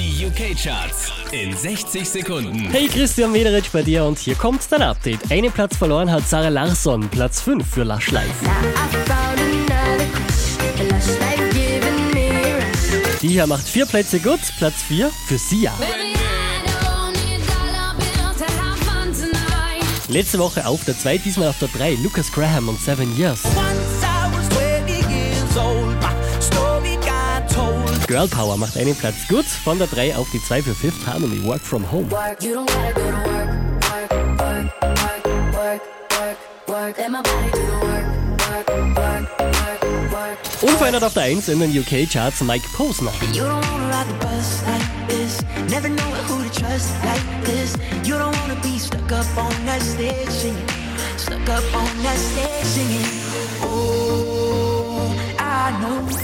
Die UK-Charts in 60 Sekunden. Hey, Christian Mederitsch bei dir und hier kommt dein Update. Einen Platz verloren hat Sarah Larsson, Platz 5 für Lush Life. Die hier macht vier Plätze gut, Platz 4 für Sia. Letzte Woche auf der 2, diesmal auf der 3, Lucas Graham und Seven Years. Girl Power macht einen Platz. Gut, von der 3 auf die 2 für Fifth Harmony, Work From Home. Unverändert auf der 1 in den UK-Charts Mike Posner.